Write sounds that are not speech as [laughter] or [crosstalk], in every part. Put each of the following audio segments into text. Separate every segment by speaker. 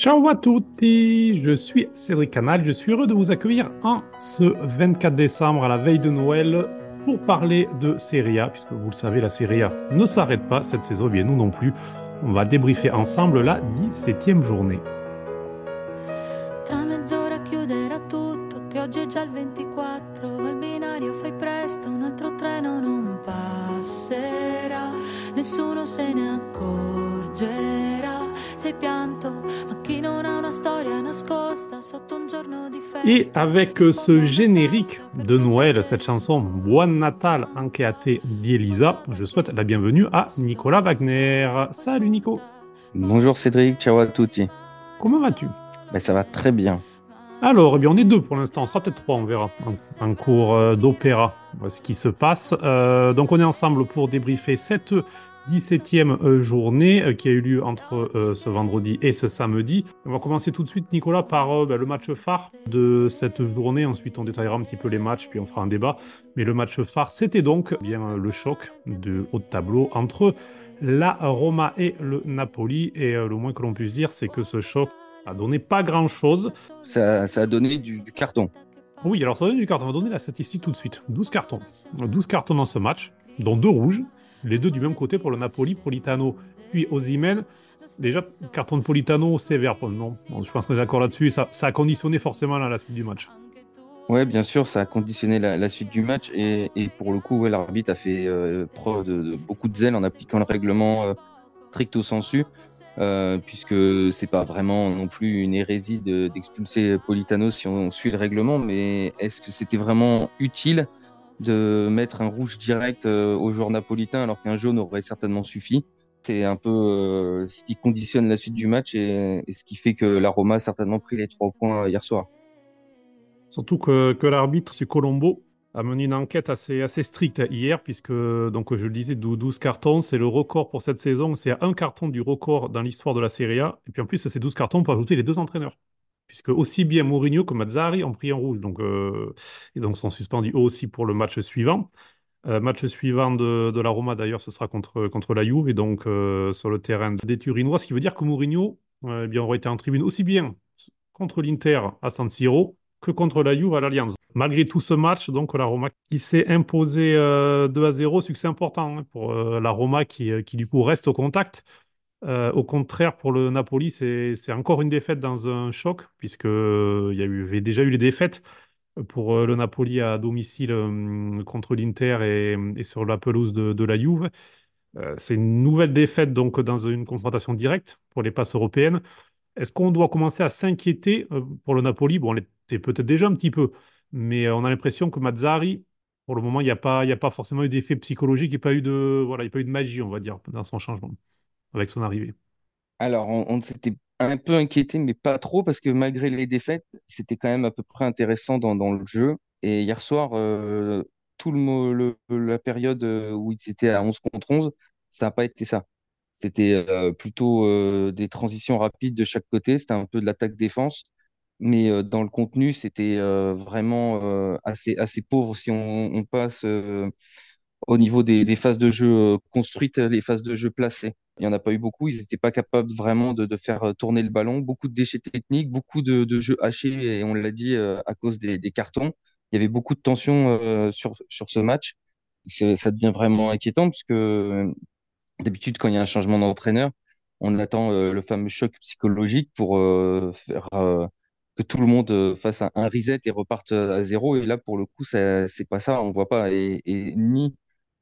Speaker 1: Ciao à tutti, je suis Cédric Canal, je suis heureux de vous accueillir en ce 24 décembre à la veille de Noël pour parler de Serie A, puisque vous le savez, la Serie A ne s'arrête pas cette saison, et bien nous non plus. On va débriefer ensemble la 17e journée. Et avec ce générique de Noël, cette chanson Buon Natal Ancheate di Elisa, je souhaite la bienvenue à Nicolas Wagner. Salut Nico,
Speaker 2: Bonjour Cédric, ciao à tutti.
Speaker 1: comment vas-tu?
Speaker 2: Ben, ça va très bien.
Speaker 1: Alors, eh bien, on est deux pour l'instant, on sera peut-être trois, on verra, en, cours euh, d'opéra, euh, ce qui se passe. Euh, donc, on est ensemble pour débriefer cette 17e euh, journée euh, qui a eu lieu entre euh, ce vendredi et ce samedi. On va commencer tout de suite, Nicolas, par bah, le match phare de cette journée. Ensuite, on détaillera un petit peu les matchs, puis on fera un débat. Mais le match phare, c'était donc eh bien le choc de haut de tableau entre la Roma et le Napoli. Et le moins que l'on puisse dire, c'est que ce choc a donné pas grand-chose.
Speaker 2: Ça, ça a donné du, du carton.
Speaker 1: Oui, alors ça donne du carton. On va donner la statistique tout de suite. 12 cartons. 12 cartons dans ce match, dont deux rouges. Les deux du même côté pour le Napoli, Politano puis Osimhen. Déjà, carton de Politano sévère. Non, Bon, je pense qu'on est d'accord là-dessus. Ça, a conditionné forcément la, suite du match.
Speaker 2: Ouais, bien sûr, ça a conditionné la, suite du match et, pour le coup, l'arbitre a fait euh, preuve de, beaucoup de zèle en appliquant le règlement euh, stricto sensu, euh, puisque c'est pas vraiment non plus une hérésie de- d'expulser Politano si on suit le règlement, mais est-ce que c'était vraiment utile de mettre un rouge direct euh, au joueur napolitain alors qu'un jaune aurait certainement suffi? C'est un peu euh, ce qui conditionne la suite du match et, ce qui fait que la Roma a certainement pris les trois points hier soir.
Speaker 1: Surtout que, l'arbitre, c'est Colombo, a mené une enquête assez, assez stricte hier, puisque, donc, je le disais, 12 cartons, c'est le record pour cette saison. C'est un carton du record dans l'histoire de la Serie A. Et puis en plus, ces 12 cartons, on peut ajouter les deux entraîneurs. Puisque aussi bien Mourinho que Mazzari ont pris un rouge. Donc, euh, et donc sont suspendus eux aussi pour le match suivant. Euh, match suivant de, la Roma, d'ailleurs, ce sera contre, la Juve, et donc euh, sur le terrain des Turinois, ce qui veut dire que Mourinho eh bien, aurait été en tribune aussi bien contre l'Inter à San Siro que contre la Juve à l'Allianz. Malgré tout ce match, donc la Roma qui s'est imposée euh, 2 à 0, succès important hein, pour la Roma qui du coup reste au contact. Euh, au contraire, pour le Napoli, c'est encore une défaite dans un choc, puisque euh, y avait déjà eu les défaites pour euh, le Napoli à domicile euh, contre l'Inter et, et sur la pelouse de, la Juve. C'est une nouvelle défaite donc dans une confrontation directe pour les places européennes. Est-ce qu'on doit commencer à s'inquiéter pour le Napoli? Bon, on l'était peut-être déjà un petit peu, mais on a l'impression que Mazzari, pour le moment, il n'y a pas, a pas forcément eu d'effet psychologique, il n'y a pas eu de, voilà, il a pas eu de magie, on va dire, dans son changement, avec son arrivée.
Speaker 2: Alors, on, s'était un peu inquiété, mais pas trop, parce que malgré les défaites, c'était quand même à peu près intéressant dans, le jeu. Et hier soir, euh, tout le, la période euh, où ils étaient à 11 contre 11, ça n'a pas été ça. C'était euh, plutôt euh, des transitions rapides de chaque côté. C'était un peu de l'attaque-défense. Mais dans le contenu, c'était vraiment assez, assez pauvre si on, passe au niveau des, des phases de jeu construites, les phases de jeu placées. Il n'y en a pas eu beaucoup. Ils n'étaient pas capables vraiment de, faire euh, tourner le ballon. Beaucoup de déchets techniques, beaucoup de, jeux hachés, et on l'a dit, euh, à cause des, cartons. Il y avait beaucoup de tension euh, sur, sur ce match. Ça devient vraiment inquiétant parce que d'habitude, quand il y a un changement d'entraîneur, on attend le fameux choc psychologique pour faire que tout le monde fasse un, reset et reparte à zéro. Et là, pour le coup, c'est pas ça. On voit pas. Et ni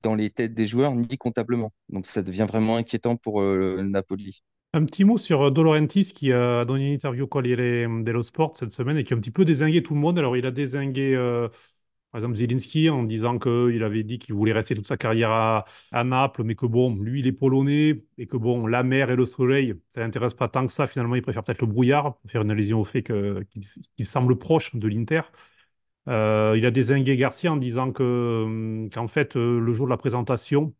Speaker 2: dans les têtes des joueurs, ni comptablement. Donc, ça devient vraiment inquiétant pour euh, Napoli.
Speaker 1: Un petit mot sur euh, De Laurentiis qui a donné une interview au Corriere dello Sport cette semaine et qui a un petit peu dézingué tout le monde. Alors, il a dézingué, euh, par exemple, Zielinski en disant qu'il avait dit qu'il voulait rester toute sa carrière à, Naples, mais que bon, lui, il est polonais et que bon, la mer et le soleil, ça l'intéresse pas tant que ça. Finalement, il préfère peut-être le brouillard, faire une allusion au fait qu'il semble proche de l'Inter. Euh, il a dézingué Garcia en disant que, hum, qu'en fait, euh, le jour de la présentation,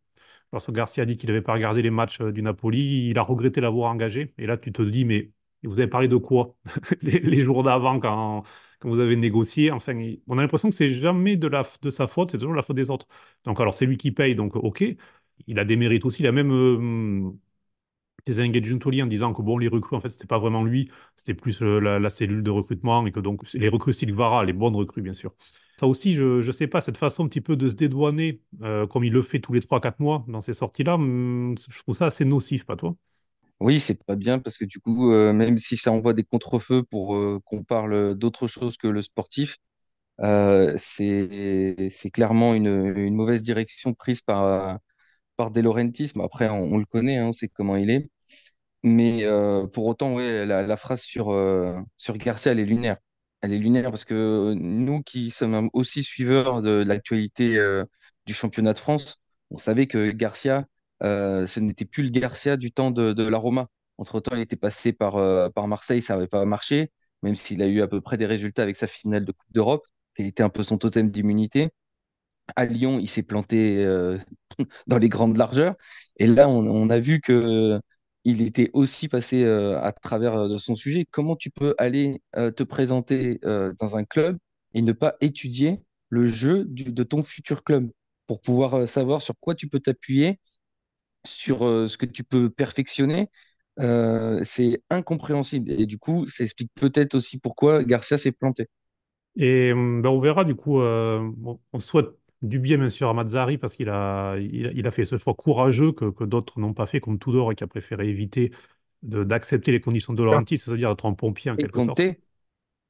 Speaker 1: lorsque Garcia a dit qu'il n'avait pas regardé les matchs euh, du Napoli, il a regretté l'avoir engagé. Et là, tu te dis, mais vous avez parlé de quoi [laughs] les, jours d'avant quand, quand vous avez négocié? Enfin, on a l'impression que c'est jamais de, la, de sa faute, c'est toujours la faute des autres. Donc, alors, c'est lui qui paye, donc ok. Il a des mérites aussi. Il a même, euh, Tezengue Giuntoli en disant que bon, les recrues, en fait, c'était pas vraiment lui, c'était plus euh, la, cellule de recrutement et que donc les recrues Silvara, les bonnes recrues, bien sûr. Ça aussi, je ne sais pas, cette façon un petit peu de se dédouaner, euh, comme il le fait tous les 3-4 mois dans ces sorties-là, hum, je trouve ça assez nocif, pas toi?
Speaker 2: Oui, c'est pas bien parce que du coup, euh, même si ça envoie des contre-feux pour qu'on parle d'autre chose que le sportif, euh, c'est clairement une mauvaise direction prise par, par De Laurentiis. Mais Après, on, le connaît, hein, on sait comment il est. Mais euh, pour autant, ouais, la, phrase sur, euh, sur Garcia, elle est lunaire. Elle est lunaire parce que nous qui sommes aussi suiveurs de, l'actualité euh, du championnat de France, on savait que Garcia, ce n'était plus le Garcia du temps de, de la Roma. Entre-temps, il était passé par, par Marseille, ça n'avait pas marché, même s'il a eu à peu près des résultats avec sa finale de Coupe d'Europe, qui était un peu son totem d'immunité. À Lyon, il s'est planté euh, [laughs] dans les grandes largeurs. Et là, on, a vu que il était aussi passé euh, à travers euh, son sujet. Comment tu peux aller te présenter dans un club et ne pas étudier le jeu de ton futur club pour pouvoir savoir sur quoi tu peux t'appuyer, sur ce que tu peux perfectionner? C'est incompréhensible. Et du coup, ça explique peut-être aussi pourquoi Garcia s'est planté.
Speaker 1: Et hum, ben, on verra du coup, euh, on souhaite du bien bien sûr à Mazzari parce qu'il a, il, a il a fait ce choix courageux que, que d'autres n'ont pas fait, comme Tudor, et qui a préféré éviter d'accepter les conditions de Laurentiis, c'est-à-dire d'être un pompier en
Speaker 2: Et
Speaker 1: quelque sorte.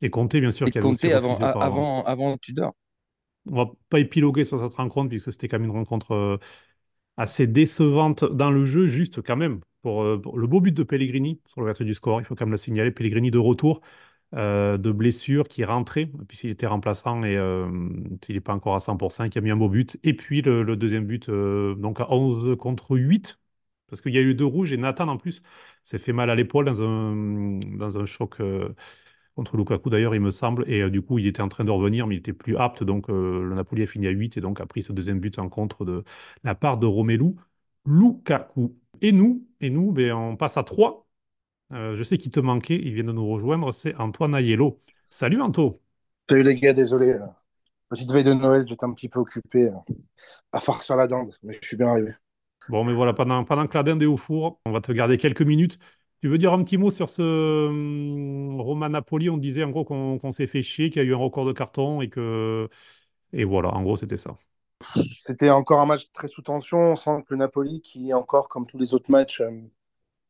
Speaker 1: Et Conte, bien sûr,
Speaker 2: et Conte avant,
Speaker 1: par...
Speaker 2: avant, avant Tudor.
Speaker 1: On va pas épiloguer sur cette rencontre puisque c'était quand même une rencontre euh, assez décevante dans le jeu, juste quand même. Pour, euh, pour le beau but de Pellegrini sur l'ouverture du score, il faut quand même le signaler. Pellegrini de retour euh, de blessure qui est rentré, puisqu'il était remplaçant et euh, s'il n'est pas encore à 100%, qui a mis un beau but. Et puis le, deuxième but, euh, donc à 11 contre 8, parce qu'il y a eu deux rouges et Nathan en plus s'est fait mal à l'épaule dans un, dans un choc euh, contre Lukaku d'ailleurs, il me semble. Et du coup, il était en train de revenir, mais il était plus apte. Donc le Napoli a fini à 8 et donc a pris ce deuxième but en contre de la part de Romelu Lukaku. Et nous, et nous ben, on passe à 3. Euh, je sais qu'il te manquait, il vient de nous rejoindre, c'est Antoine Aiello. Salut Anto.
Speaker 3: Salut les gars, désolé. euh, Petite veille de Noël, j'étais un petit peu occupé euh, à farcir la dinde, mais je suis bien arrivé.
Speaker 1: Bon, mais voilà, pendant, pendant que la dinde est au four, on va te garder quelques minutes. Tu veux dire un petit mot sur ce hum, Roma Napoli? On disait en gros qu'on s'est fait chier, qu'il y a eu un record de carton et que. Et voilà, en gros, c'était ça.
Speaker 3: C'était encore un match très sous tension. On sent que le Napoli, qui est encore comme tous les autres matchs, euh,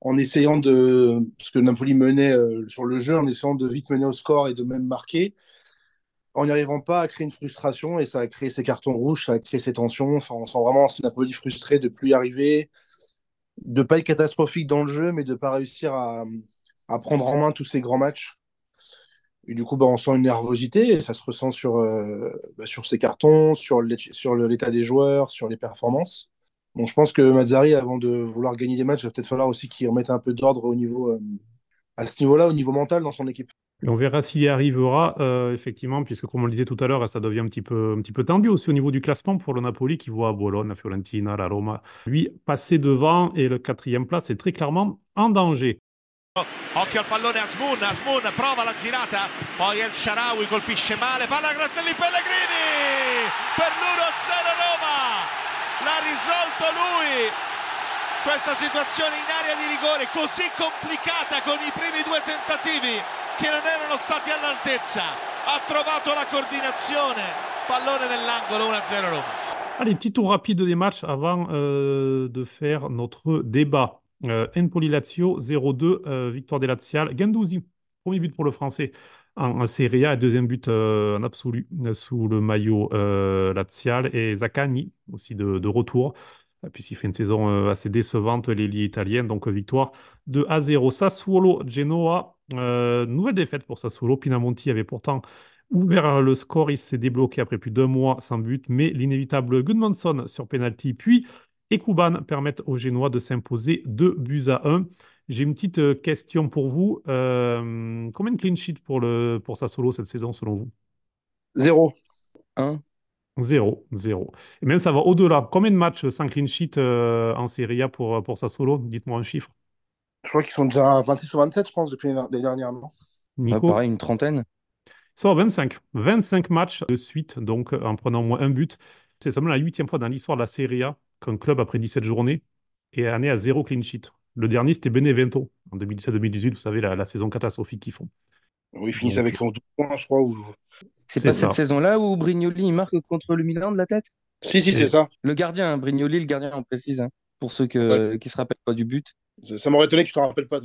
Speaker 3: en essayant de. Parce que Napoli menait euh, sur le jeu, en essayant de vite mener au score et de même marquer, en n'y arrivant pas à créer une frustration, et ça a créé ces cartons rouges, ça a créé ces tensions. Enfin, on sent vraiment ce Napoli frustré de plus y arriver, de pas être catastrophique dans le jeu, mais de pas réussir à, prendre en main tous ces grands matchs. Et du coup, bah, on sent une nervosité et ça se ressent sur, euh, bah, sur ces cartons, sur l'état des joueurs, sur les performances. Bon, je pense que Mazzari, avant de vouloir gagner des matchs, il va peut-être falloir aussi qu'il remette un peu d'ordre au niveau, euh, à ce niveau-là, au niveau mental dans son équipe.
Speaker 1: Et on verra s'il y arrivera, euh, effectivement, puisque comme on le disait tout à l'heure, ça devient un petit peu, un petit peu tendu aussi au niveau du classement pour le Napoli qui voit Bologne, la Fiorentina, la Roma, lui passer devant et le quatrième place est très clairement en danger.
Speaker 4: Occhio al pallone Asmun, Asmun prova la girata, poi El Sharawi colpisce male, palla Grasselli Pellegrini per l'1-0 Roma, l'ha risolto lui, questa situazione in area di rigore così complicata con i primi due tentativi che non erano stati all'altezza, ha trovato la coordinazione, pallone nell'angolo 1-0 Roma.
Speaker 1: Allez, petit tour rapide des matchs avant euh, de faire notre débat. Euh, Empoli-Lazio, 0-2, euh, victoire des Laziales. Guendouzi, premier but pour le Français en, Serie A, deuxième but euh, en absolu euh, sous le maillot euh, Lazial. Et Zaccagni, aussi de, de retour, puisqu'il fait une saison assez décevante, l'ailier italien. Donc, victoire 2 à 0. Sassuolo-Genoa, euh, nouvelle défaite pour Sassuolo. Pinamonti avait pourtant ouvert le score, il s'est débloqué après plus d'un mois sans but, mais l'inévitable Gudmundsson sur penalty, puis Ekuban permettent aux Génois de s'imposer 2 buts à 1. J'ai une petite euh, question pour vous. Euh, combien de clean sheets pour, le, pour Sassuolo cette saison selon vous?
Speaker 3: Zéro.
Speaker 2: Hein
Speaker 1: Zéro, zéro. Et même ça va au-delà. Combien de matchs sans clean sheet euh, en Serie A pour, pour Sassuolo? Dites-moi un chiffre.
Speaker 3: Je crois qu'ils sont déjà à 26 ou 27, je pense, depuis les dernières.
Speaker 1: Nico?
Speaker 2: pareil, une trentaine.
Speaker 1: Ils sont à 25. 25 matchs de suite, donc en prenant au moins un but. C'est seulement la huitième fois dans l'histoire de la Serie A qu'un club, après 17 journées, est année à zéro clean sheet. Le dernier, c'était Benevento, en 2017-2018, vous savez, la, saison catastrophique qu'ils font.
Speaker 3: Oui, ils finissent avec 12 points, je crois.
Speaker 2: C'est pas cette saison-là où Brignoli marque contre le Milan de la tête?
Speaker 3: Si, si, c'est ça.
Speaker 2: Le gardien, hein, Brignoli, le gardien, on précise, hein, pour ceux que, qui ne se rappellent pas du but.
Speaker 3: Ça, m'aurait étonné que tu te rappelles pas.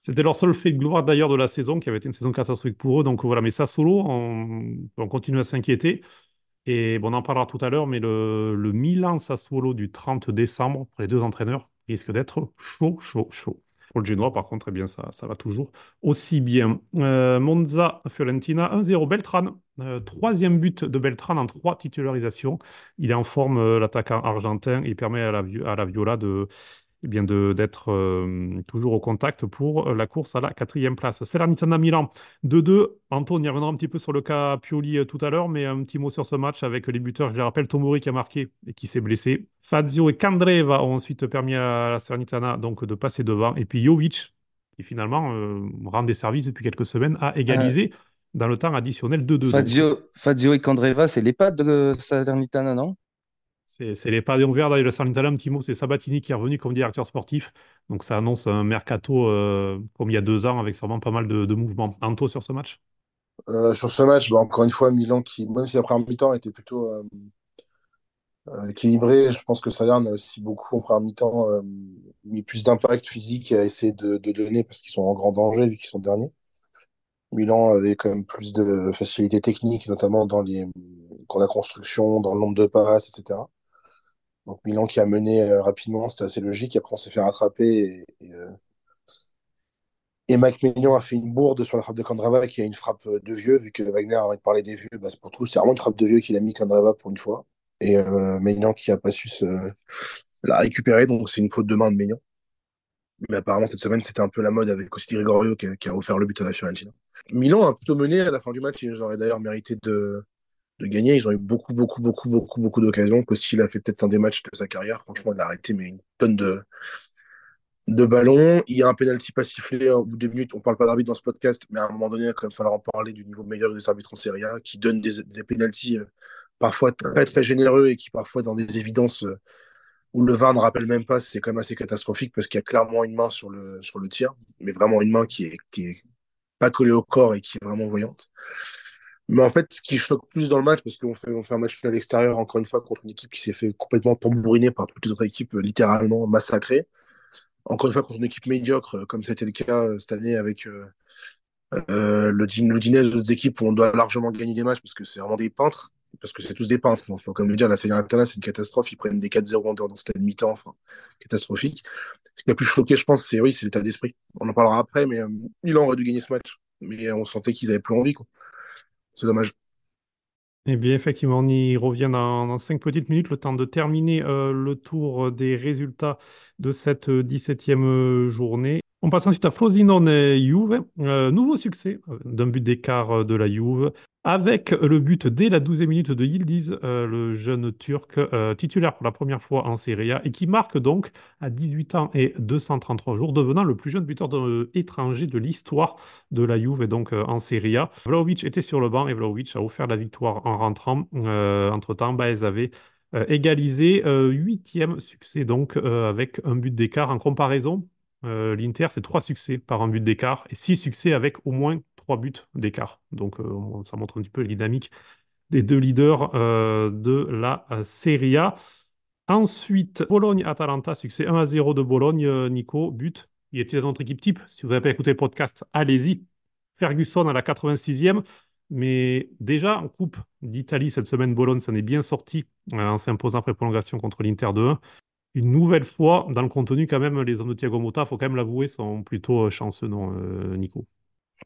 Speaker 1: C'était leur seul fait de gloire d'ailleurs de la saison, qui avait été une saison catastrophique pour eux. Donc voilà, mais ça solo, on, on continue à s'inquiéter. Et bon, on en parlera tout à l'heure, mais le, le Milan Sassuolo du 30 décembre, pour les deux entraîneurs, risque d'être chaud, chaud, chaud. Pour le Genoa, par contre, eh bien, ça, ça va toujours aussi bien. Euh, Monza, Fiorentina, 1-0. Beltran, euh, troisième but de Beltran en trois titularisations. Il est en forme, euh, l'attaquant argentin, et permet à la, à la Viola de, eh bien d'être euh, toujours au contact pour euh, la course à la quatrième place. Salernitana Milan 2-2. Anto, on y reviendra un petit peu sur le cas Pioli euh, tout à l'heure, mais un petit mot sur ce match avec les buteurs. Je les rappelle, Tomori qui a marqué et qui s'est blessé. Fazio et Candreva ont ensuite permis à la Salernitana donc, de passer devant. Et puis Jovic, qui finalement rend des services depuis quelques semaines, a égalisé dans le temps additionnel 2-2.
Speaker 2: Fazio, Fazio et Candreva, c'est les pattes de Salernitana, non?
Speaker 1: C'est les pas ouverts d'ailleurs. Le Salernitana, un petit mot, c'est Sabatini qui est revenu comme directeur sportif. Donc ça annonce un mercato euh, comme il y a deux ans avec sûrement pas mal de, mouvements. Anto sur ce match
Speaker 3: euh, Sur ce match, bah, encore une fois, Milan qui, même si la première mi-temps était plutôt euh, équilibré, je pense que Salern a aussi beaucoup en première mi-temps mis plus d'impact physique à essayer de, donner parce qu'ils sont en grand danger vu qu'ils sont derniers. Milan avait quand même plus de facilité technique, notamment dans, les, la construction, dans le nombre de passes, etc. Donc Milan qui a mené euh, rapidement, c'était assez logique. Après, on s'est fait rattraper et, et, euh, Mike Maignan a fait une bourde sur la frappe de Kandrava qui a une frappe de vieux, vu que Wagner a envie de parler des vieux, bah, c'est pour tout. C'est vraiment une frappe de vieux qu'il a mis Kandrava pour une fois. Et euh, qui a pas su se... la récupérer, donc c'est une faute de main de Maignan. Mais apparemment, cette semaine, c'était un peu la mode avec aussi Gregorio qui, a offert le but à la Fiorentina. Milan a plutôt mené à la fin du match. Ils auraient d'ailleurs mérité de, gagner. Ils ont eu beaucoup, beaucoup, beaucoup, beaucoup, beaucoup d'occasions. Kostil a fait peut-être un des matchs de sa carrière. Franchement, il a arrêté, mais une tonne de, ballons. Il y a un penalty pas sifflé au bout de minutes. On parle pas d'arbitre dans ce podcast, mais à un moment donné, il va quand même falloir en parler du niveau meilleur des arbitres en Serie A, qui donnent des, des euh, parfois très, très généreux et qui parfois dans des évidences euh, où le VAR ne rappelle même pas, c'est quand même assez catastrophique parce qu'il y a clairement une main sur le, sur tir, mais vraiment une main qui est, pas collée au corps et qui est vraiment voyante. Mais en fait, ce qui choque plus dans le match, parce qu'on fait, on fait un match à l'extérieur, encore une fois, contre une équipe qui s'est fait complètement tambouriner par toutes les autres équipes, littéralement massacrées. Encore une fois, contre une équipe médiocre, euh, comme c'était le cas euh, cette année avec euh, le, le dîner d'autres équipes où on doit largement gagner des matchs, parce que c'est vraiment des peintres, parce que c'est tous des peintres. Faut comme le dire, la Serie Internet, c'est une catastrophe. Ils prennent des 4-0 dans cette mi-temps, enfin, catastrophique. Ce qui a plus choqué, je pense, c'est oui, l'état d'esprit. On en parlera après, mais euh, Milan aurait dû gagner ce match. Mais on sentait qu'ils avaient plus envie. C'est dommage.
Speaker 1: Eh bien, effectivement, on y revient dans, cinq petites minutes, le temps de terminer euh, le tour des résultats de cette 17e euh, journée. On passe ensuite à Frosinone Juve. Euh, nouveau succès d'un but d'écart de la Juve avec le but dès la 12e minute de Yildiz, euh, le jeune Turc euh, titulaire pour la première fois en Serie A et qui marque donc à 18 ans et 233 jours, devenant le plus jeune buteur de, étranger de l'histoire de la Juve et donc euh, en Serie A. Vlaovic était sur le banc et Vlaovic a offert la victoire en rentrant. entre-temps, Baez avait égalisé, huitième succès donc avec un but d'écart en comparaison. L'Inter, c'est trois succès par un but d'écart et six succès avec au moins trois buts d'écart. Donc euh, ça montre un petit peu la dynamique des deux leaders euh, de la euh, Serie A. Ensuite, Bologne-Atalanta, succès 1 à 0 de Bologne. Nico, but. Il était dans notre équipe type. Si vous n'avez pas écouté le podcast, allez-y. Ferguson à la 86e. Mais déjà, en Coupe d'Italie, cette semaine, Bologne s'en est bien sorti en s'imposant après prolongation contre l'Inter de 1. Une nouvelle fois, dans le contenu, quand même, les hommes de Thiago Motta, il faut quand même l'avouer, sont plutôt chanceux, non, Nico?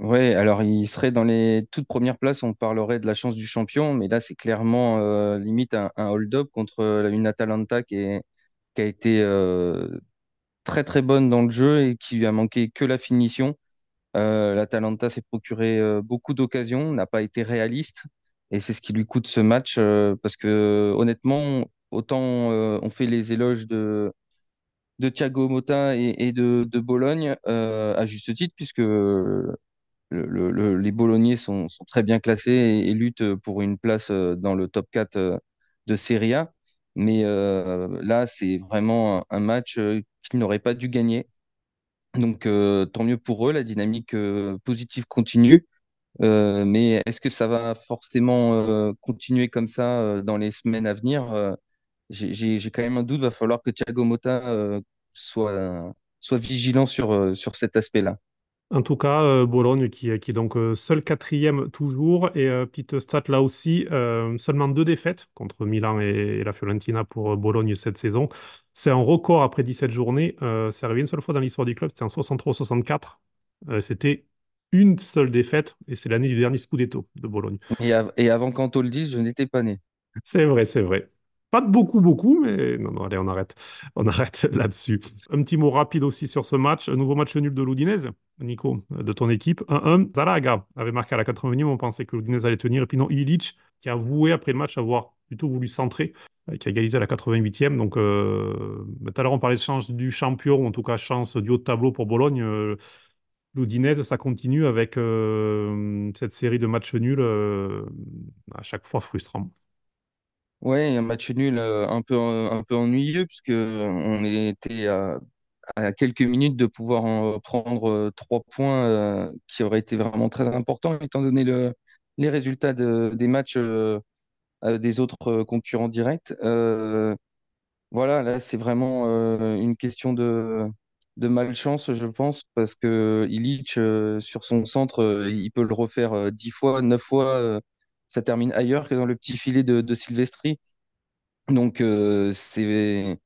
Speaker 2: Ouais, alors il serait dans les toutes premières places, on parlerait de la chance du champion, mais là c'est clairement euh, limite un, hold-up contre euh, une Atalanta qui a été euh, très très bonne dans le jeu et qui lui a manqué que la finition. L'Atalanta s'est procuré beaucoup d'occasions, n'a pas été réaliste et c'est ce qui lui coûte ce match parce que honnêtement, autant on fait les éloges de, de Thiago Motta et, de, de Bologne à juste titre puisque les Bolognais sont, très bien classés et, luttent pour une place euh, dans le top 4 euh, de Serie A. Mais euh, là, c'est vraiment un, match qu'ils n'auraient pas dû gagner. Donc, tant mieux pour eux, la dynamique positive continue. mais est-ce que ça va forcément continuer comme ça dans les semaines à venir J'ai quand même un doute. Va falloir que Thiago Motta soit, soit vigilant sur, sur cet aspect-là.
Speaker 1: En tout cas, euh, Bologne qui, est- qui est donc euh, seul quatrième toujours. Et euh, petite stat là aussi, euh, seulement deux défaites contre Milan et, et la Fiorentina pour euh, Bologne cette saison. C'est un record après 17 journées. Euh, c'est arrivé une seule fois dans l'histoire du club, c'était en 63-64. Euh, c'était une seule défaite et c'est l'année du dernier Scudetto de Bologne.
Speaker 2: Et, av- et avant qu'Anto le dise, je n'étais pas né.
Speaker 1: C'est vrai, c'est vrai. Pas de beaucoup, beaucoup, mais non, non, allez, on arrête. On arrête [laughs] là-dessus. Un petit mot rapide aussi sur ce match. Un nouveau match nul de l'Udinese, Nico, de ton équipe. 1-1. Zalaga avait marqué à la 80e, on pensait que l'Udinese allait tenir. Et puis non, Ilic, qui a avoué après le match avoir plutôt voulu centrer, euh, qui a égalisé à la 88e. Donc, euh, tout à l'heure, on parlait de chance du champion, ou en tout cas chance du haut de tableau pour Bologne. Euh, L'Udinese, ça continue avec euh, cette série de matchs nuls à chaque fois frustrant.
Speaker 2: Ouais, un match nul euh, un peu, un peu ennuyeux, puisque on était à, quelques minutes de pouvoir en prendre euh, trois points euh, qui auraient été vraiment très importants, étant donné le, les résultats de- des matchs euh, euh, des autres euh, concurrents directs. Euh, voilà, là, c'est vraiment euh, une question de, de malchance, je pense, parce que Illich, euh, sur son centre, euh, il peut le refaire euh, dix fois, neuf fois, euh, ça termine ailleurs que dans le petit filet de, de Silvestri. Donc, euh, c'est,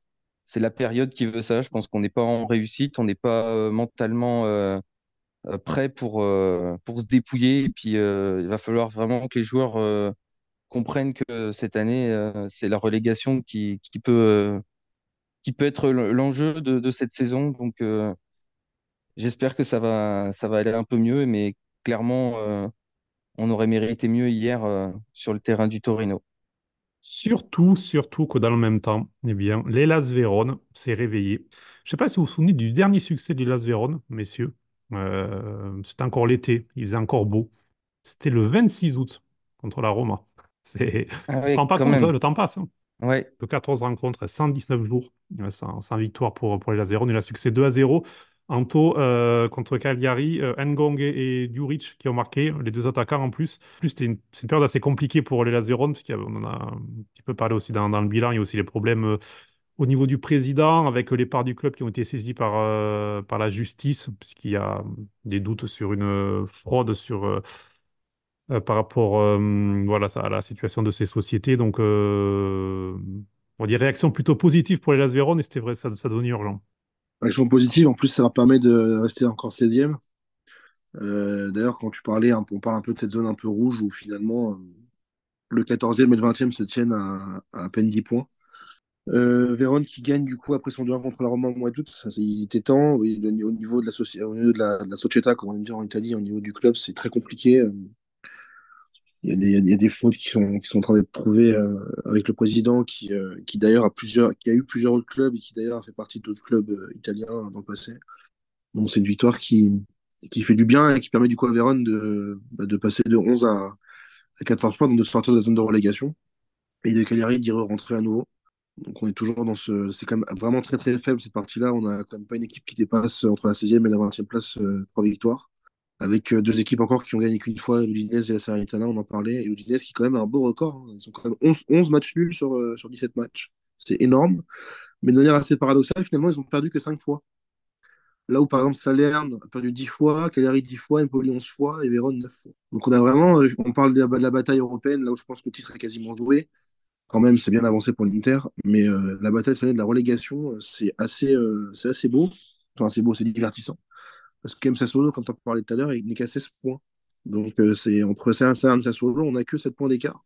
Speaker 2: la période qui veut ça. Je pense qu'on n'est pas en réussite, on n'est pas euh, mentalement euh, euh, prêt pour, pour se dépouiller. Et puis, il va falloir vraiment que les joueurs comprennent que cette année, c'est la relégation qui, qui peut, qui peut être l'enjeu de, de cette saison. Donc, j'espère que ça va, ça va aller un peu mieux, mais clairement, on aurait mérité mieux hier euh, sur le terrain du Torino.
Speaker 1: Surtout, surtout que dans le même temps, eh bien, l'Hellas Vérone s'est réveillé. Je ne sais pas si vous vous souvenez du dernier succès de l'Hellas Vérone, messieurs. Euh, c'était encore l'été, il faisait encore beau. C'était le 26 août contre la Roma. C'est...
Speaker 2: Ah
Speaker 1: On ne se
Speaker 2: oui,
Speaker 1: rend pas compte, hein,
Speaker 2: même.
Speaker 1: le temps passe. hein.
Speaker 2: Ouais.
Speaker 1: Que 14 rencontres, 119 jours, euh, sans, sans victoire pour, pour l'Hellas Vérone. Il a succès 2 à 0. Anto euh, contre Cagliari, euh, Ngong et, et Djuric qui ont marqué, les deux attaquants en plus. Plus, c'était une, période assez compliquée pour l'Hellas Vérone, parce qu'on en a un petit peu parlé aussi dans, le bilan. Il y a aussi les problèmes euh, au niveau du président, avec les parts du club qui ont été saisies par, euh, par la justice, puisqu'il y a des doutes sur une euh, fraude sur, euh, euh, par rapport euh, voilà, à la situation de ces sociétés. Donc, euh, on dit réaction plutôt positive pour les Las Véron, et c'était vrai, ça, ça devenait urgent.
Speaker 3: Action positive, en plus, ça leur permet de rester encore 16e. Euh, D'ailleurs, quand tu parlais, on parle un peu de cette zone un peu rouge où finalement euh, le 14e et le 20e se tiennent à, à, peine 10 points. Euh, Vérone qui gagne du coup après son 2-1 contre la Roma au mois d'août, il était temps. Au niveau de la, au la, società, comme on dire en Italie, au niveau du club, c'est très compliqué. Il y a des, il y a des- qui sont, qui sont en train d'être trouvées euh, avec le président qui, euh, qui d'ailleurs a plusieurs, qui a eu plusieurs autres clubs et qui d'ailleurs a fait partie d'autres clubs euh, italiens dans le passé. Donc c'est une victoire qui, qui fait du bien et qui permet du coup à Vérone de, bah, de passer de 11 à, à 14 points, donc de sortir de la zone de relégation et de Cagliari d'y rentrer à nouveau. Donc on est toujours dans ce... C'est quand même vraiment très très faible cette partie-là. On a quand même pas une équipe qui dépasse entre la 16e et la 20e place, trois victoires. Avec euh, deux équipes encore qui ont gagné qu'une fois, l'Udinese et la Salernitana, on en parlait. Et l'Udinese qui quand même a un beau record. hein. Ils ont quand même 11, 11 matchs nuls sur, euh, sur 17 matchs. C'est énorme. Mais de manière assez paradoxale, finalement, ils ont perdu que 5 fois. Là où, par exemple, Salerne a perdu 10 fois, Cagliari 10 fois, Empoli 11 fois et Vérone 9 fois. Donc on a vraiment, euh, on parle de la, bataille européenne, là où je pense que le titre est quasiment joué. Quand même, c'est bien avancé pour l'Inter. Mais euh, la bataille de la relégation, euh, c'est assez, euh, c'est assez beau. Enfin, c'est beau, c'est divertissant. Parce que même Sassuolo, tu en parlais tout à l'heure, il n'est qu'à 16 points. Donc euh, c'est entre Salerne et Sassuolo, on n'a que 7 points d'écart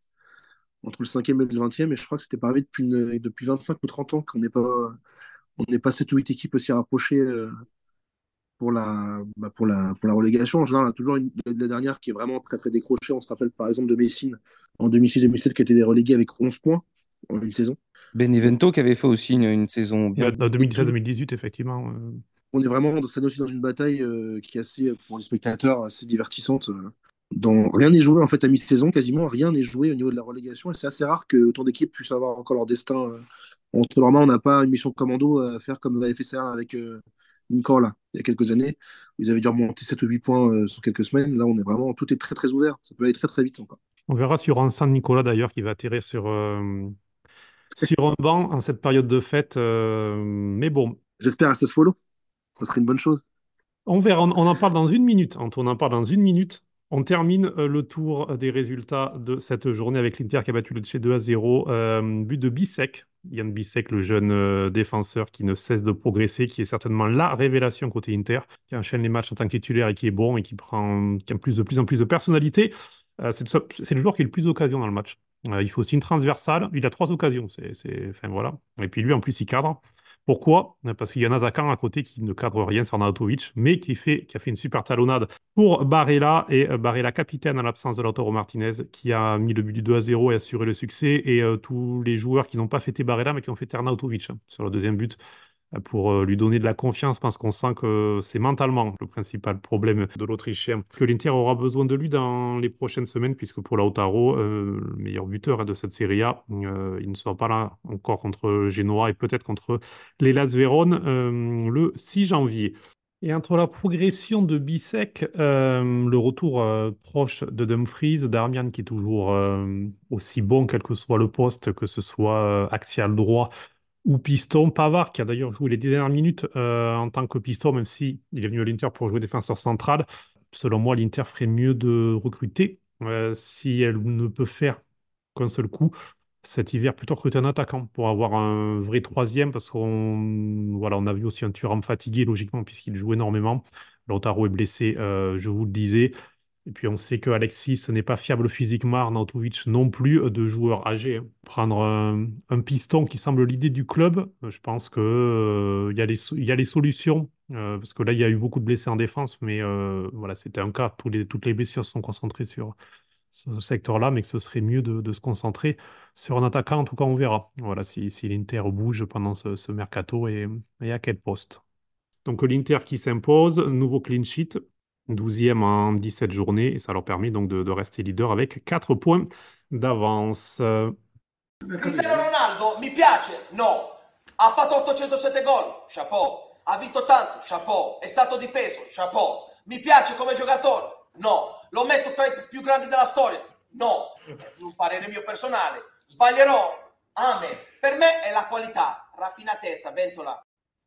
Speaker 3: entre le 5e et le 20e. Et je crois que c'était pas arrivé depuis, une- depuis 25 ou 30 ans qu'on n'est pas, on n'est pas 7 ou 8 équipes aussi rapprochées euh, pour la, bah, pour la, pour la relégation. En général, on a toujours une, la dernière qui est vraiment très très décrochée. On se rappelle par exemple de Messine en 2006-2007 qui a été relégué avec 11 points en une saison.
Speaker 2: Benevento qui avait fait aussi une, une saison bien.
Speaker 1: 2016-2018, effectivement. Euh,
Speaker 3: On est vraiment dans, aussi dans une bataille euh, qui est assez, pour les spectateurs, assez divertissante. euh, dans... Rien n'est joué en fait à mi-saison, quasiment rien n'est joué au niveau de la relégation. Et c'est assez rare que autant d'équipes puissent avoir encore leur destin euh, entre leurs mains. On n'a pas une mission commando à faire comme fait ça avec, euh, Nicolas, il y a quelques années, ils avaient dû remonter 7 ou 8 points euh, sur quelques semaines. Là, on est vraiment, tout est très très ouvert. Ça peut aller très très vite encore.
Speaker 1: On verra sur un San Nicolas d'ailleurs qui va atterrir sur, euh, sur un banc en cette période de fête. euh, mais bon,
Speaker 3: J'espère à Sassuolo. Ça serait une bonne chose.
Speaker 1: On verra, on, en parle dans une minute. On en parle dans une minute. On termine euh, le tour des résultats de cette journée avec l'Inter qui a battu le Lecce 2 à 0. Euh, but de Bissek, Yann Bissek, le jeune euh, défenseur qui ne cesse de progresser, qui est certainement la révélation côté Inter, qui enchaîne les matchs en tant que titulaire et qui est bon et qui prend qui a plus de plus en plus de personnalité. C'est le, joueur qui a le plus d'occasions dans le match. Il faut aussi une transversale. Il a trois occasions. C'est- enfin, voilà. Et puis lui, en plus, il cadre. Pourquoi? Parce qu'il y a un attaquant à côté qui ne cadre rien, c'est Arnautovic, mais qui a fait une super talonnade pour Barella et euh, Barella capitaine en l'absence de Lautaro Martinez qui a mis le but du 2 à 0 et assuré le succès et euh, tous les joueurs qui n'ont pas fêté Barella mais qui ont fêté Arnautovic hein, sur le deuxième but pour euh, lui donner de la confiance parce qu'on sent que c'est mentalement le principal problème de l'Autrichien que l'Inter aura besoin de lui dans les prochaines semaines puisque pour Lautaro euh, le meilleur buteur hein, de cette Serie A euh, il ne sera pas là encore contre Genoa et peut-être contre l'Hellas Vérone euh, le 6 janvier. Et entre la progression de Bissek, le retour proche de Dumfries, Darmian qui est toujours aussi bon quel que soit le poste, que ce soit axial droit ou piston, Pavard qui a d'ailleurs joué les dernières minutes euh, en tant que piston, même si il est venu à l'Inter pour jouer défenseur central. Selon moi, l'Inter ferait mieux de recruter euh, si elle ne peut faire qu'un seul coup cet hiver plutôt recruter un attaquant pour avoir un vrai troisième parce qu'on voilà, on a vu aussi un Thuram fatigué logiquement puisqu'il joue énormément. Lautaro est blessé, euh, je vous le disais. Et puis on sait que Alexis n'est pas fiable physiquement, Arnautovic non plus, euh, de joueurs âgés. hein. Prendre un, un piston qui semble l'idée du club, euh, je pense que euh, y a les, solutions. euh, parce que là, il y a eu beaucoup de blessés en défense, mais euh, voilà, c'était un cas. Toutes les blessures sont concentrées sur ce secteur-là, mais que ce serait mieux de, se concentrer sur un attaquant. En tout cas, on verra. Voilà, si, l'Inter bouge pendant ce, ce mercato et, et à quel poste. Donc l'Inter qui s'impose, nouveau clean sheet, 12e en 17 journées, et ça leur permet donc de, de rester leader avec 4 points d'avance.
Speaker 5: Cristiano Ronaldo mi piace? No. Ha fatto 807 gol? Chapeau. Ha vinto tanto? Chapeau. È stato di peso? Chapeau. Mi piace come giocatore? No. Lo metto tra i più grandi della storia? No. Un parere mio personale. Sbaglierò? Amen. Per me è la qualità, raffinatezza, ventola.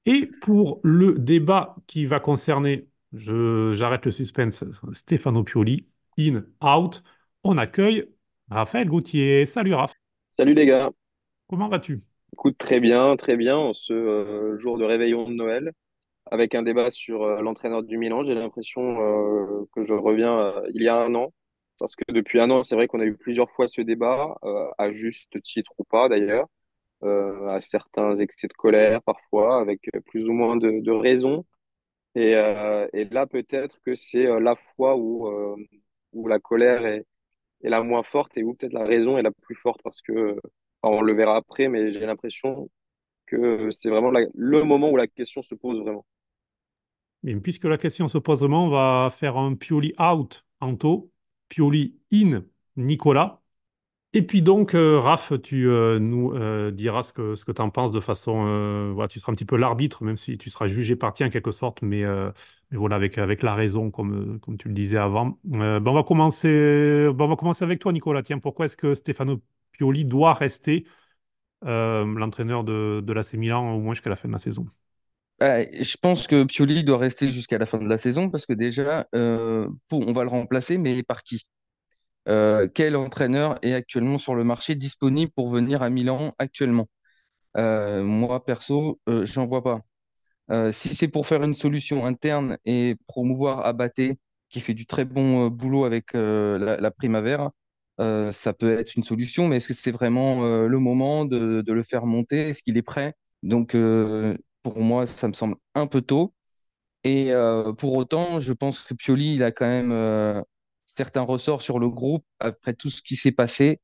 Speaker 1: Et pour le débat qui va concerner, j'arrête le suspense, Stefano Pioli, in, out, on accueille Raphaël Gauthier. Salut Raph,
Speaker 6: Salut les gars.
Speaker 1: comment vas-tu?
Speaker 6: Écoute, très bien, très bien, en ce euh, jour de réveillon de Noël, avec un débat sur euh, l'entraîneur du Milan. J'ai l'impression euh, que je reviens il y a un an, parce que depuis un an, c'est vrai qu'on a eu plusieurs fois ce débat, à juste titre ou pas d'ailleurs, à certains excès de colère parfois, avec plus ou moins de, de raison. Et, euh, et là, peut-être que c'est euh, la fois où, euh, où la colère est, est la moins forte et où peut-être la raison est la plus forte, parce que, on le verra après, mais j'ai l'impression que c'est vraiment le moment où la question se pose vraiment.
Speaker 1: Et puisque la question se pose vraiment, on va faire un Pioli out, Anto, Pioli in, Nicolas. Et puis donc, euh, Raph, tu euh, nous euh, diras ce que, tu en penses de façon... voilà, tu seras un petit peu l'arbitre, même si tu seras jugé parti en quelque sorte, mais, voilà, avec, la raison, comme, tu le disais avant. Ben, on va commencer, ben, va commencer avec toi, Nicolas. Tiens, pourquoi est-ce que Stefano Pioli doit rester l'entraîneur de, de l'AC Milan au moins jusqu'à la fin de la saison?
Speaker 2: Euh, je pense que Pioli doit rester jusqu'à la fin de la saison parce que déjà, on va le remplacer, mais par qui? Euh, quel entraîneur est actuellement sur le marché disponible pour venir à Milan actuellement? Euh, moi, perso, euh, j'en vois pas. Euh, si c'est pour faire une solution interne et promouvoir Abaté, qui fait du très bon boulot avec la, Primavera, ça peut être une solution, mais est-ce que c'est vraiment le moment de, de le faire monter? Est-ce qu'il est prêt? Donc, pour moi, ça me semble un peu tôt. Et pour autant, je pense que Pioli, il a quand même certains ressorts sur le groupe après tout ce qui s'est passé.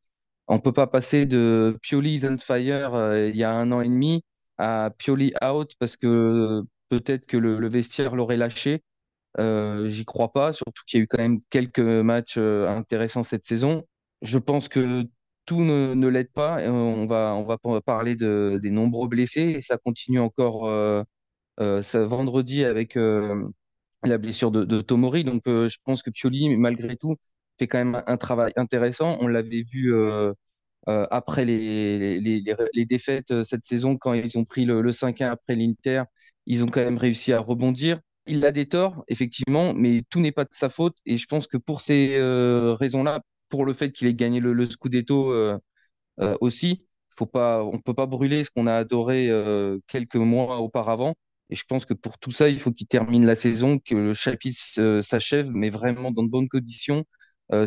Speaker 2: On peut pas passer de Pioli is fire euh, il y a un an et demi à Pioli out parce que peut-être que le, vestiaire l'aurait lâché. Euh, j'y crois pas, surtout qu'il y a eu quand même quelques matchs euh, intéressants cette saison. Je pense que tout ne, ne l'aide pas. On va, on va parler de, des nombreux blessés et ça continue encore. ça, vendredi avec la blessure de, Tomori. Donc, je pense que Pioli, malgré tout, fait quand même un travail intéressant. On l'avait vu après les, les, les, défaites cette saison, quand ils ont pris le, le 5-1 après l'Inter, ils ont quand même réussi à rebondir. Il a des torts, effectivement, mais tout n'est pas de sa faute. Et je pense que pour ces raisons-là, pour le fait qu'il ait gagné le, le Scudetto aussi, faut pas, on ne peut pas brûler ce qu'on a adoré quelques mois auparavant. Et je pense que pour tout ça, il faut qu'il termine la saison, que le chapitre s'achève, mais vraiment dans de bonnes conditions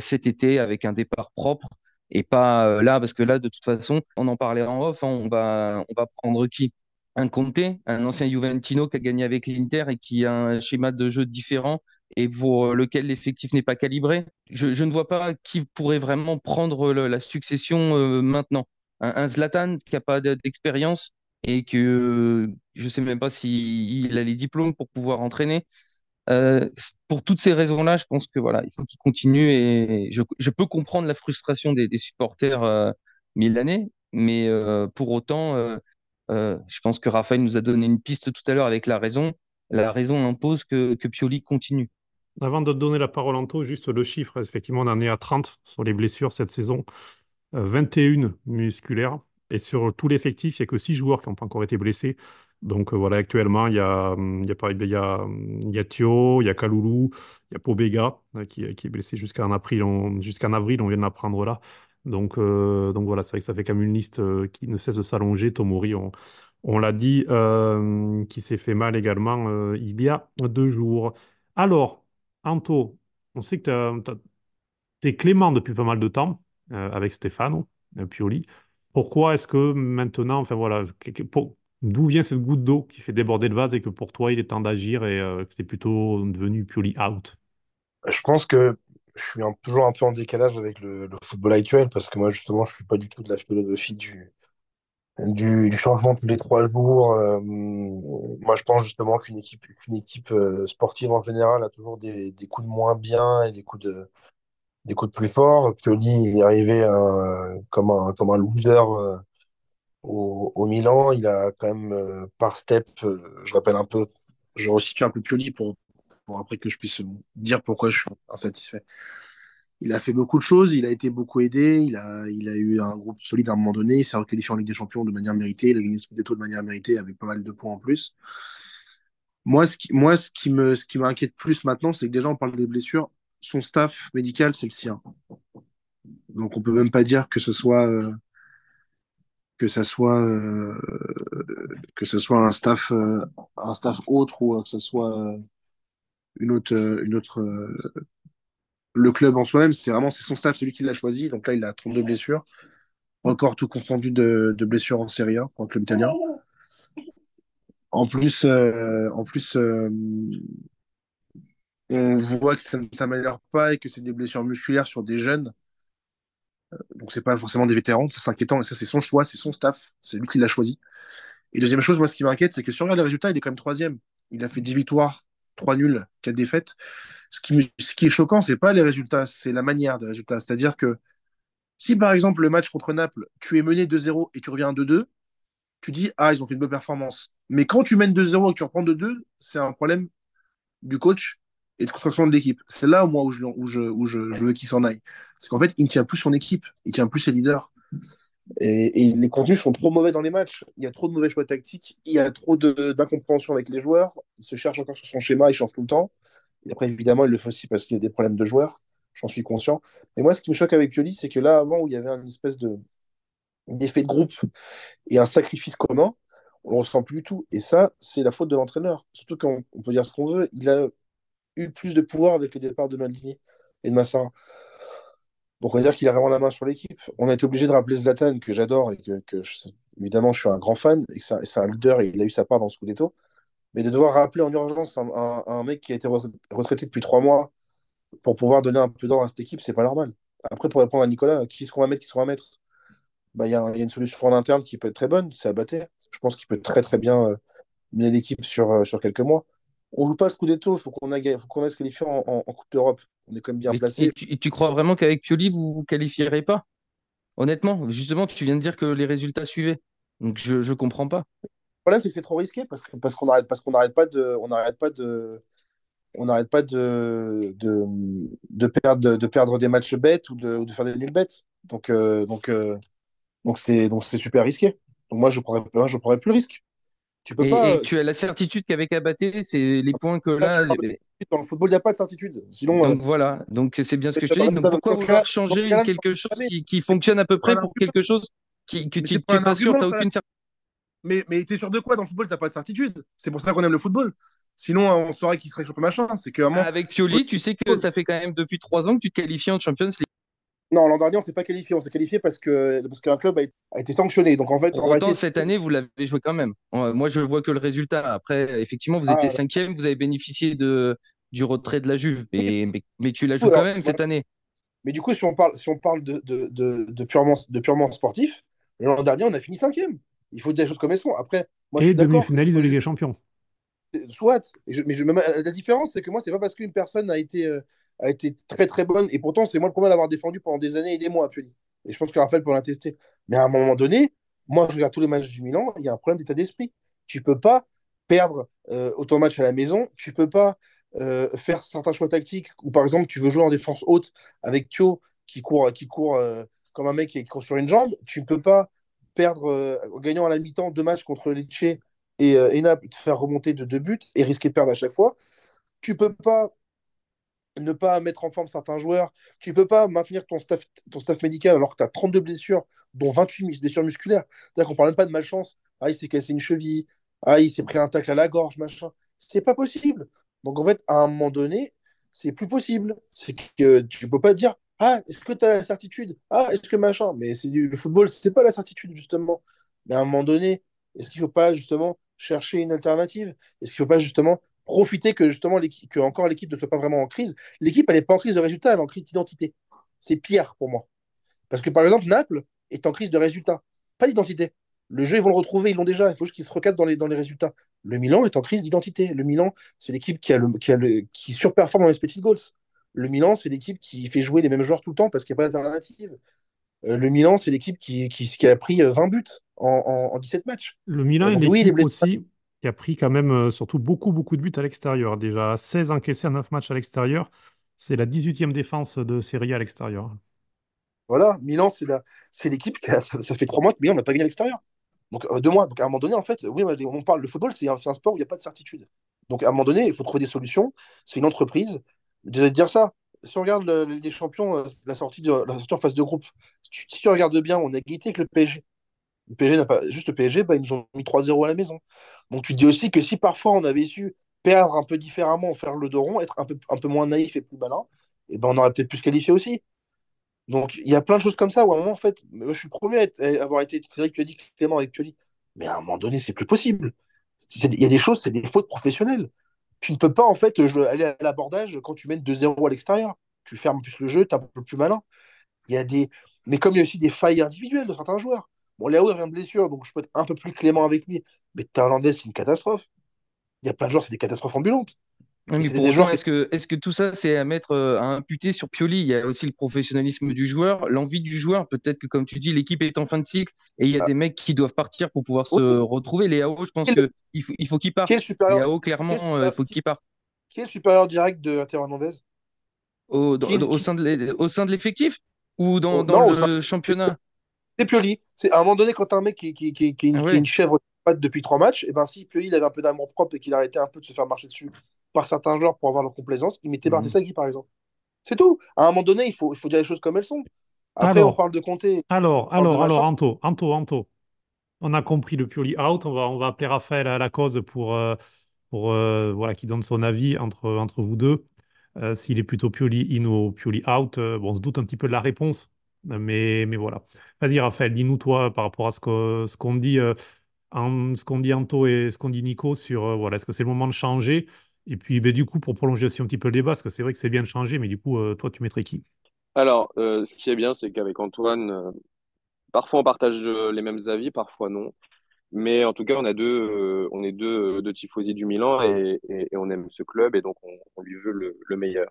Speaker 2: cet été avec un départ propre et pas là, parce que là, de toute façon, on en parlait en off, hein, on, va, on va prendre qui? Un Conte, un ancien Juventino qui a gagné avec l'Inter et qui a un schéma de jeu différent et pour lequel l'effectif n'est pas calibré. Je, je, ne vois pas qui pourrait vraiment prendre la succession maintenant. Un, un, Zlatan qui n'a pas d'expérience et que je ne sais même pas s'il a les diplômes pour pouvoir entraîner. Euh, pour toutes ces raisons-là, je pense que voilà, il faut qu'il continue et je, peux comprendre la frustration des, supporters euh, milanais, mais euh, pour autant, euh, je pense que Raphaël nous a donné une piste tout à l'heure avec la raison. La raison impose que, que Pioli continue.
Speaker 1: Avant de donner la parole à Anto, juste le chiffre, effectivement, on en est à 30 sur les blessures cette saison, 21 musculaires. Et sur tout l'effectif, il n'y a que 6 joueurs qui n'ont pas encore été blessés. Donc euh, voilà, actuellement, il y a, il y a, y a, y a Thio, il y a Kaloulou, il y a Pobega euh, qui, qui est blessé jusqu'en avril, on, avril, on vient d'apprendre là. Donc, euh, donc voilà, c'est vrai que ça fait même une liste qui ne cesse de s'allonger. Tomori, on, on l'a dit, euh, qui s'est fait mal également il y a deux jours. Alors, Anto, on sait que tu es clément depuis pas mal de temps avec Stéphano Pioli. Pourquoi est-ce que maintenant, enfin voilà, d'où vient cette goutte d'eau qui fait déborder le vase et que pour toi il est temps d'agir et euh, que tu es plutôt devenu Pioli out?
Speaker 3: Je pense que je suis toujours un peu en décalage avec le, football actuel parce que moi, justement, je suis pas du tout de la philosophie du, changement tous les trois jours. Euh, moi, je pense justement qu'une équipe, euh, sportive en général a toujours des, coups de moins bien et des coups de, plus forts. Pioli, il est arrivé euh, comme un, comme un loser au, Milan. Il a quand même, euh, par step, euh, je rappelle un peu, je resitue un peu Pioli pour, pour après que je puisse dire pourquoi je suis insatisfait. Il a fait beaucoup de choses, il a été beaucoup aidé, il a, il a eu un groupe solide à un moment donné, il s'est requalifié en Ligue des Champions de manière méritée, il a gagné Scudetto de manière méritée avec pas mal de points en plus. Moi, ce qui, moi, ce qui m'inquiète plus maintenant, c'est que déjà, on parle des blessures. Son staff médical, c'est le sien. Donc, on peut même pas dire que ce soit, euh, que ça soit, euh, que ce soit un staff, euh, un staff autre ou que ce soit euh, une autre, euh, une autre, euh, le club en soi-même. C'est vraiment, c'est son staff, c'est lui qui l'a choisi. Donc là, il a 32 blessures. Encore tout confondu de, blessures en Serie A pour un club italien. En plus, euh, en plus euh, on voit que ça ne s'améliore pas et que c'est des blessures musculaires sur des jeunes. Donc, c'est pas forcément des vétérans. C'est inquiétant. Et ça, c'est son choix, c'est son staff. C'est lui qui l'a choisi. Et deuxième chose, moi, ce qui m'inquiète, c'est que si on regarde les résultats, il est quand même troisième. Il a fait 10 victoires, 3 nuls, 4 défaites. Ce qui, est choquant, c'est pas les résultats, c'est la manière des résultats. C'est-à-dire que si, par exemple, le match contre Naples, tu es mené 2-0 et tu reviens 2-2, tu dis, ah, ils ont fait une bonne performance. Mais quand tu mènes 2-0 et que tu reprends 2-2, c'est un problème du coach et de construction de l'équipe. C'est là, moi, où je, je, veux qu'il s'en aille. C'est qu'en fait, il ne tient plus son équipe, il tient plus ses leaders. Et, les contenus sont trop mauvais dans les matchs. Il y a trop de mauvais choix tactiques, il y a trop d'incompréhension avec les joueurs. Il se cherche encore sur son schéma, il change tout le temps. Et après, évidemment, il le fait aussi parce qu'il y a des problèmes de joueurs. J'en suis conscient. Mais moi, ce qui me choque avec Pioli, c'est que là, avant, où il y avait une espèce de d'effet de groupe et un sacrifice commun, on ne le ressent plus du tout. Et ça, c'est la faute de l'entraîneur. Surtout quand on peut dire ce qu'on veut, il a eu plus de pouvoir avec le départ de Maldini et de Massin. Donc on va dire qu'il a vraiment la main sur l'équipe. On a été obligé de rappeler Zlatan, que j'adore et que, je, évidemment je suis un grand fan, et c'est un leader et il a eu sa part dans ce Scudetto. Mais de devoir rappeler en urgence un, mec qui a été retraité depuis trois mois pour pouvoir donner un peu d'ordre à cette équipe, c'est pas normal. Après, pour répondre à Nicolas, qui est-ce qu'on va mettre, qui est-ce mettre? Bah, Il y, y, a une solution en interne qui peut être très bonne, c'est Abaté. Je pense qu'il peut très très bien euh, mener l'équipe sur, euh, sur quelques mois. On ne joue pas le Scudetto, il faut qu'on aille qu se qualifier en, en, en, Coupe d'Europe. On est quand même bien
Speaker 2: et,
Speaker 3: placé.
Speaker 2: Et tu, et tu, crois vraiment qu'avec Pioli, vous ne vous qualifierez pas? Honnêtement, justement, tu viens de dire que les résultats suivaient. Donc je ne comprends pas.
Speaker 3: problème, c'est que c'est trop risqué parce qu'on n'arrête parce qu'on n'arrête pas de on n'arrête pas de on n'arrête pas de, de, de, perdre, de perdre des matchs bêtes ou de, de faire des nuls bêtes. Donc, euh, donc, euh, donc c'est donc c'est super risqué. Donc moi, je ne je prendrais plus le risque.
Speaker 2: Tu peux et, pas. Et tu as la certitude qu'avec Abaté, c'est les points que là.
Speaker 3: Dans le football, il n'y a pas de certitude. Sinon,
Speaker 2: donc voilà, donc c'est bien ce que je te dis. Donc pourquoi vouloir changer quelque chose qui, qui, fonctionne à peu près pour quelque chose qui, que tu n'es pas, sûr, tu n'as aucune certitude
Speaker 3: mais, mais tu es sûr de quoi dans le football Tu n'as pas de certitude. C'est pour ça qu'on aime le football. Sinon, on saurait qui serait champion machin. C'est que,
Speaker 2: Avec Pioli, tu sais que ça fait quand même depuis trois ans que tu te qualifies en Champions League.
Speaker 3: Non, l'an dernier, on s'est pas qualifié. On s'est qualifié parce que parce qu'un club a, été sanctionné. Donc en fait,
Speaker 2: en cette année, vous l'avez joué quand même. Moi, je vois que le résultat. Après, effectivement, vous étiez ah. cinquième, vous avez bénéficié de du retrait de la Juve, mais, mais, tu l'as joué quand même cette année.
Speaker 3: Mais du coup, si on parle si on parle de, de, de, purement de purement sportif, l'an dernier, on a fini cinquième. Il faut dire les choses comme elles sont. Après,
Speaker 1: moi, et demi-finaliste de Ligue des Champions.
Speaker 3: Soit. mais je, la différence, c'est que moi, c'est pas parce qu'une personne a été, euh, a été très très bonne, et pourtant, c'est moi le premier d'avoir défendu pendant des années et des mois à Pioli. Et je pense que Raphaël peut l'attester. Mais à un moment donné, moi, je regarde tous les matchs du Milan, il y a un problème d'état d'esprit. Tu peux pas perdre euh, autant de matchs à la maison, tu peux pas euh, faire certains choix tactiques, ou par exemple, tu veux jouer en défense haute avec Thio qui court, qui court comme un mec qui court sur une jambe, tu peux pas perdre, en gagnant à la mi-temps deux matchs contre Lecce et, euh, et te faire remonter de deux buts et risquer de perdre à chaque fois. Tu peux pas ne pas mettre en forme certains joueurs. Tu peux pas maintenir ton staff, ton staff médical alors que tu as 32 blessures, dont 28 blessures musculaires. C'est-à-dire qu'on parle même pas de malchance. Ah, il s'est cassé une cheville. Ah, il s'est pris un tacle à la gorge, machin. C'est pas possible. Donc en fait, à un moment donné, c'est plus possible. C'est que tu peux pas dire Ah, est-ce que tu as la certitude? Ah, est-ce que machin? Mais c'est du le football, c'est pas la certitude, justement. Mais à un moment donné, est-ce qu'il faut pas justement chercher une alternative? Est-ce qu'il ne faut pas justement profiter que justement que encore l'équipe ne soit pas vraiment en crise L'équipe, elle n'est pas en crise de résultat, elle est en crise d'identité. C'est pire pour moi. Parce que par exemple, Naples est en crise de résultat, pas d'identité. Le jeu, ils vont le retrouver, ils l'ont déjà. Il faut juste qu'ils se recadrent dans les, dans les résultats. Le Milan est en crise d'identité. Le Milan, c'est l'équipe qui, a le, qui, a le, qui surperforme dans les petits goals. Le Milan, c'est l'équipe qui fait jouer les mêmes joueurs tout le temps parce qu'il n'y a pas d'alternative. Euh, le Milan, c'est l'équipe qui, qui, qui, a pris 20 euh, buts en, en, 17 matchs.
Speaker 1: Le Milan est l'équipe aussi qui a pris quand même euh, surtout beaucoup, beaucoup de buts à l'extérieur. Déjà 16 encaissés en 9 matchs à l'extérieur. C'est la 18e défense de Serie A à l'extérieur.
Speaker 3: Voilà, Milan, c'est l'équipe qui a, ça, fait 3 mois que Milan n'a pas gagné à l'extérieur. Donc, deux mois. Donc, à un moment donné, en fait, oui, on parle, le football, c'est un, sport où il n'y a pas de certitude. Donc, à un moment donné, il faut trouver des solutions. C'est une entreprise. De dire ça, si on regarde le, les champions, la sortie, de, la sortie en phase de groupe, si tu, regardes bien, on a égalité avec le PSG. Le PSG n'a pas juste le PSG, bah, ils nous ont mis 3-0 à la maison. Donc tu dis aussi que si parfois on avait su perdre un peu différemment, faire le dos rond, être un peu, un peu moins naïf et plus malin, et eh ben on aurait peut-être pu se qualifier aussi. Donc il y a plein de choses comme ça où à un moment, en fait, je suis premier à, avoir été, c'est vrai tu as dit Clément avec mais à un moment donné, c'est plus possible. Il y a des choses, c'est des fautes professionnelles. Tu ne peux pas en fait aller à l'abordage quand tu mènes 2-0 à l'extérieur. Tu fermes plus le jeu, tu es un peu plus malin. Il y a des, mais comme il y a aussi des failles individuelles de certains joueurs. Bon, Léo, il revient de blessure, donc je peux être un peu plus clément avec lui. Mais Thaïlandais, c'est une catastrophe. Il y a plein de joueurs, c'est des catastrophes ambulantes.
Speaker 2: est-ce que, est que tout ça, c'est à mettre, euh, à imputer sur Pioli? Il y a aussi le professionnalisme du joueur, l'envie du joueur. Peut-être que, comme tu dis, l'équipe est en fin de cycle et il y a ah. des mecs qui doivent partir pour pouvoir se retrouver. Léo, je pense qu'il faut, il faut qu'il parte. Léo, clairement, il faut qu'il parte.
Speaker 3: Qui est le supérieur direct de Théo Hernandez?
Speaker 2: Au, au, sein de l'effectif ou dans, dans le championnat?
Speaker 3: C'est Pioli. C'est à un moment donné, quand un mec qui, qui, qui, qui, ah une chèvre depuis trois matchs, et eh ben si Pioli il avait un peu d'amour propre et qu'il arrêtait un peu de se faire marcher dessus par certains joueurs pour avoir leur complaisance, il mettait mmh. par exemple. C'est tout. À un moment donné, il faut, il faut dire les choses comme elles sont. Après, on parle de compter.
Speaker 1: Alors, alors, alors, Anto, Anto, Anto. On a compris le Pioli out. On va, on va appeler Raphaël à la cause pour, euh, pour euh, voilà, qui donne son avis entre, entre vous deux. Euh, s'il est plutôt Pioli in ou Pioli out, euh, bon, on se doute un petit peu de la réponse, mais, mais voilà. Vas-y, Raphaël, dis-nous toi par rapport à ce qu'on ce qu'on dit, euh, ce qu'on dit Anto et ce qu'on dit Nico sur voilà, est-ce que c'est le moment de changer? Et puis, ben, du coup, pour prolonger aussi un petit peu le débat, parce que c'est vrai que c'est bien de changer, mais du coup, toi, tu mettrais qui?
Speaker 6: Alors, ce qui est bien, c'est qu'avec Antoine, parfois on partage les mêmes avis, parfois non. Mais en tout cas, on a deux, euh, on est deux, deux tifosi du Milan et, on aime ce club et donc on, lui veut le, le meilleur.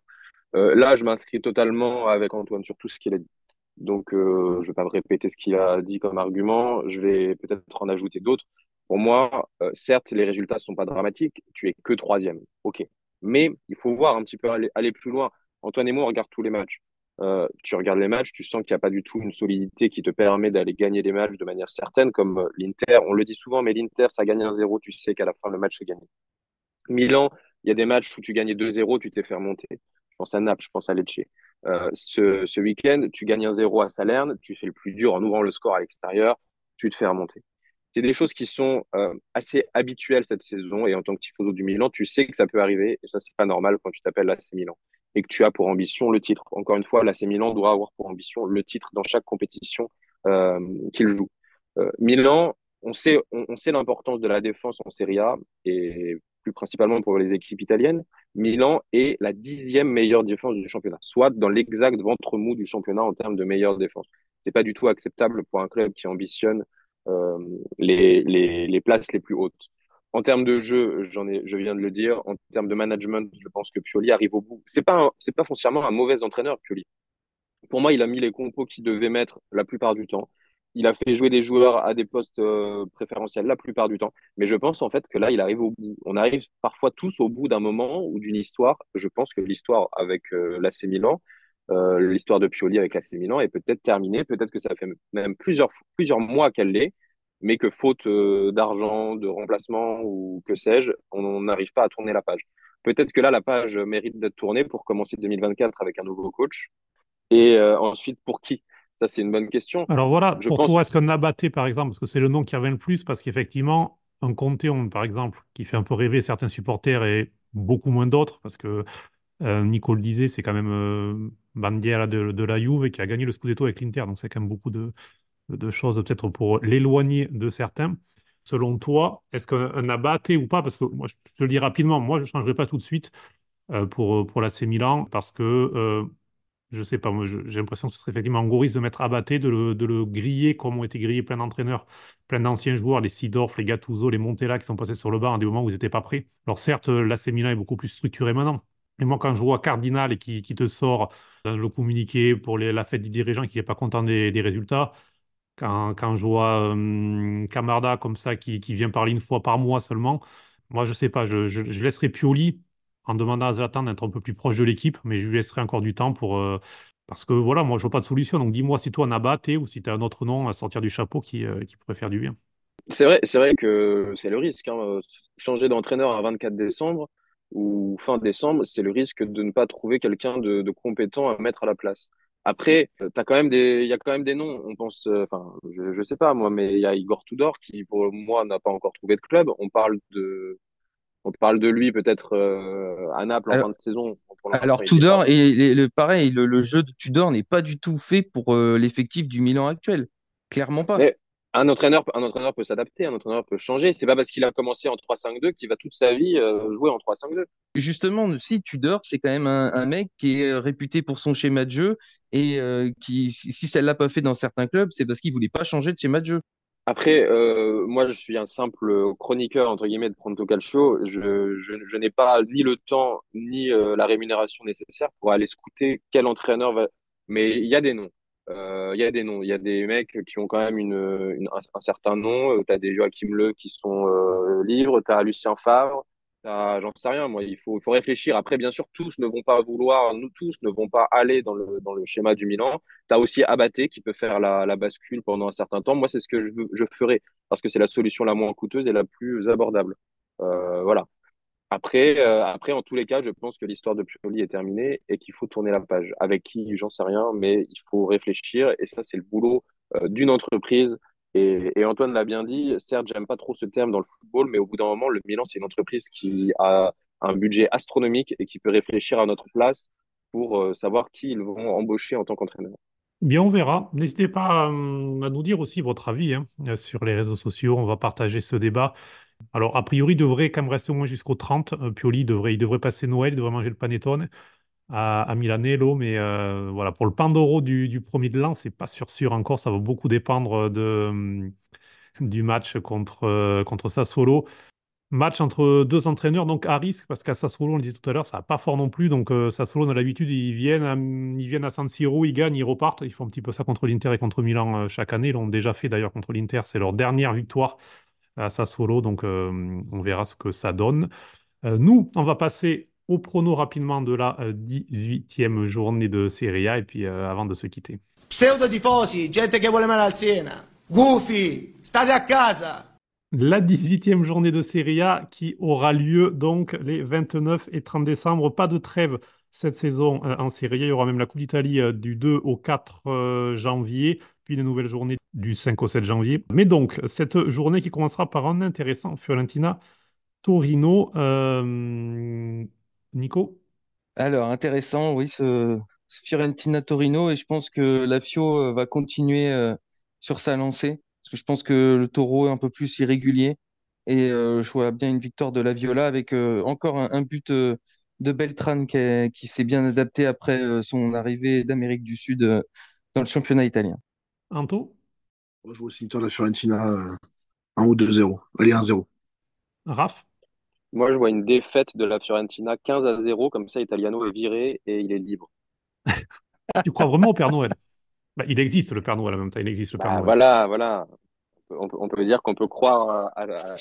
Speaker 6: Euh, là, je m'inscris totalement avec Antoine sur tout ce qu'il a dit. Donc, euh, je ne vais pas répéter ce qu'il a dit comme argument. Je vais peut-être en ajouter d'autres. Pour moi, euh, certes, les résultats ne sont pas dramatiques, tu es que troisième, ok. Mais il faut voir un petit peu aller, plus loin. Antoine et moi, on regarde tous les matchs. Euh, tu regardes les matchs, tu sens qu'il n'y a pas du tout une solidité qui te permet d'aller gagner les matchs de manière certaine, comme l'Inter. On le dit souvent, mais l'Inter, ça gagne 1-0, tu sais qu'à la fin, le match est gagné. Milan, il y a des matchs où tu gagnais 2-0, tu t'es fait remonter. Je pense à Naples, je pense à Lecce. Euh, ce, week-end, tu gagnes 1-0 à Salerne, tu fais le plus dur en ouvrant le score à l'extérieur, tu te fais remonter. C'est des choses qui sont euh, assez habituelles cette saison et en tant que tifoso du Milan, tu sais que ça peut arriver et ça, c'est pas normal quand tu t'appelles l'AC Milan et que tu as pour ambition le titre. Encore une fois, l'AC Milan doit avoir pour ambition le titre dans chaque compétition euh, qu'il joue. Milan, on sait l'importance de la défense en Serie A et plus principalement pour les équipes italiennes. Milan est la dixième meilleure défense du championnat, soit dans l'exact ventre mou du championnat en termes de meilleure défense. C'est pas du tout acceptable pour un club qui ambitionne euh, les, les, places les plus hautes. En termes de jeu, j'en ai, je viens de le dire. En termes de management, je pense que Pioli arrive au bout. C'est pas, pas foncièrement un mauvais entraîneur, Pioli. Pour moi, il a mis les compos qu'il devait mettre la plupart du temps. Il a fait jouer des joueurs à des postes euh, préférentiels la plupart du temps. Mais je pense en fait que là, il arrive au bout. On arrive parfois tous au bout d'un moment ou d'une histoire. Je pense que l'histoire avec euh, l'AC Milan, euh, l'histoire de Pioli avec l'AC Milan est peut-être terminée. Peut-être que ça fait même plusieurs, mois qu'elle l'est, mais que faute d'argent, de remplacement ou que sais-je, on n'arrive pas à tourner la page. Peut-être que là, la page mérite d'être tournée pour commencer 2024 avec un nouveau coach. Et ensuite, pour qui? Ça, c'est une bonne question.
Speaker 1: Alors voilà,
Speaker 6: Je
Speaker 1: pour
Speaker 6: pense,
Speaker 1: toi, est-ce qu'un Abaté, par exemple, parce que c'est le nom qui revient le plus, parce qu'effectivement, un Conte, on- par exemple, qui fait un peu rêver certains supporters et beaucoup moins d'autres, parce que euh, Nico le disait, c'est quand même euh, Bandiera de, de la Juve qui a gagné le Scudetto avec l'Inter, donc c'est quand même beaucoup de, de choses peut-être pour l'éloigner de certains. Selon toi, est-ce qu'un un Abaté ou pas, parce que moi, je te le dis rapidement, moi, je ne changerai pas tout de suite euh, pour, pour l'AC Milan, parce que euh, je sais pas, moi j'ai l'impression que ce serait effectivement angoriste de mettre Abaté, de le, de le griller comme ont été grillés plein d'entraîneurs, plein d'anciens joueurs, les Sidorf, les Gattuso, les Montella qui sont passés sur le banc à des moments où ils n'étaient pas prêts. Alors certes, l'AC Milan est beaucoup plus structuré maintenant. Et moi, quand je vois Cardinal et qui, qui te sort dans le communiqué pour les- la fête du dirigeant qui n'est pas content des, résultats, quand, quand je vois euh, Camarda comme ça qui, qui vient parler une fois par mois seulement, moi je sais pas, je, je, je laisserai Pioli en demandant à Zlatan d'être un peu plus proche de l'équipe, mais je lui laisserai encore du temps pour, euh, parce que voilà, moi je vois pas de solution. Donc dis-moi si toi Nabat ou si tu as un autre nom à sortir du chapeau qui, euh, qui pourrait faire du bien.
Speaker 6: c'est vrai, c'est vrai que c'est le risque. hein. Changer d'entraîneur à 24 décembre ou fin décembre, c'est le risque de ne pas trouver quelqu'un de, compétent à mettre à la place. Après, il y a quand même des noms. On pense, euh, enfin, je, je sais pas moi, mais il y a Igor Tudor qui, pour moi, n'a pas encore trouvé de club. On parle de, on parle de lui peut-être euh, à Naples en
Speaker 2: Alors,
Speaker 6: fin de saison.
Speaker 2: Alors Tudor, et le, pareil, le, le jeu de Tudor n'est pas du tout fait pour euh, l'effectif du Milan actuel. Clairement pas.
Speaker 6: Mais un entraîneur, un entraîneur peut s'adapter, un entraîneur peut changer. C'est pas parce qu'il a commencé en 3-5-2 qu'il va toute sa vie euh, jouer en 3-5-2.
Speaker 2: Justement, si Tudor, c'est quand même un, un mec qui est réputé pour son schéma de jeu et qui, si si ça l'a pas fait dans certains clubs, c'est parce qu'il voulait pas changer de schéma de jeu.
Speaker 6: Après, euh, moi, je suis un simple chroniqueur, entre guillemets, de Pronto Calcio. Je, je, je n'ai pas ni le temps ni euh, la rémunération nécessaire pour aller scouter quel entraîneur va. Mais il y a des noms. Euh, Il y a des noms. Il y a des mecs qui ont quand même une, une- un, certain nom. Tu as des Joachim Le qui sont euh, libres. Tu as Lucien Favre. J'en sais rien, moi. Il faut, il faut réfléchir. Après, bien sûr, tous ne vont pas vouloir, nous tous ne vont pas aller dans le, dans le schéma du Milan. Tu as aussi Abaté qui peut faire la, la bascule pendant un certain temps. Moi, c'est ce que je, je ferais parce que c'est la solution la moins coûteuse et la plus abordable. Euh, voilà. Après, euh, après, en tous les cas, je pense que l'histoire de Pioli est terminée et qu'il faut tourner la page. Avec qui, j'en sais rien, mais il faut réfléchir et ça, c'est le boulot euh, d'une entreprise. Et, Antoine l'a bien dit, certes, j'aime pas trop ce terme dans le football, mais au bout d'un moment, le Milan, c'est une entreprise qui a un budget astronomique et qui peut réfléchir à notre place pour euh, savoir qui ils vont embaucher en tant qu'entraîneur.
Speaker 1: Bien, on verra. N'hésitez pas euh, à nous dire aussi votre avis hein, sur les réseaux sociaux. On va partager ce débat. Alors, a priori, il devrait quand même rester au moins jusqu'au 30. Euh, Pioli devrait, il devrait passer Noël, il devrait manger le panettone à, Milanello. Mais euh, voilà, pour le Pandoro du, premier de l'an, c'est pas sûr sûr encore. Ça va beaucoup dépendre de, euh, du match contre, euh, contre Sassuolo. Match entre deux entraîneurs, donc à risque, parce qu'à Sassuolo, on le disait tout à l'heure, ça va pas fort non plus. Donc euh, Sassuolo, on a l'habitude, ils viennent, à, ils viennent à San Siro, ils gagnent, ils repartent. Ils font un petit peu ça contre l'Inter et contre Milan euh, chaque année. Ils l'ont déjà fait d'ailleurs contre l'Inter. C'est leur dernière victoire à Sassuolo, donc on verra ce que ça donne. nous, on va passer au prono rapidement de la 18e journée de Serie A et puis avant de se quitter.
Speaker 7: Pseudo tifosi, gente che vuole male al Siena. Gufi, state a casa.
Speaker 1: La 18e journée de Serie A qui aura lieu donc les 29 et 30 décembre. Pas de trêve cette saison euh, en Serie A. Il y aura même la Coupe d'Italie euh, du 2 au 4 euh, janvier, puis une nouvelle journée du 5 au 7 janvier. Mais donc, cette journée qui commencera par un intéressant Fiorentina Torino. Nico?
Speaker 2: Alors, intéressant, oui, ce, Fiorentina Torino, et je pense que la Fio va continuer sur sa lancée, parce que je pense que le taureau est un peu plus irrégulier. Et je vois bien une victoire de la Viola avec encore un, but de Beltran qui, s'est bien adapté après euh, son arrivée d'Amérique du Sud euh, dans le championnat italien.
Speaker 1: Anto?
Speaker 3: Moi, je vois aussi une la Fiorentina 1 ou 2-0. Allez, 1-0.
Speaker 1: Raph?
Speaker 6: Moi, je vois une défaite de la Fiorentina 15 à 0. Comme ça, Italiano est viré et il est libre. [laughs]
Speaker 1: tu crois vraiment au Père Noël? Bah, Il existe le Père Noël en même temps. Il existe le Père
Speaker 6: bah,
Speaker 1: Noël.
Speaker 6: Voilà, voilà. On peut, dire qu'on peut croire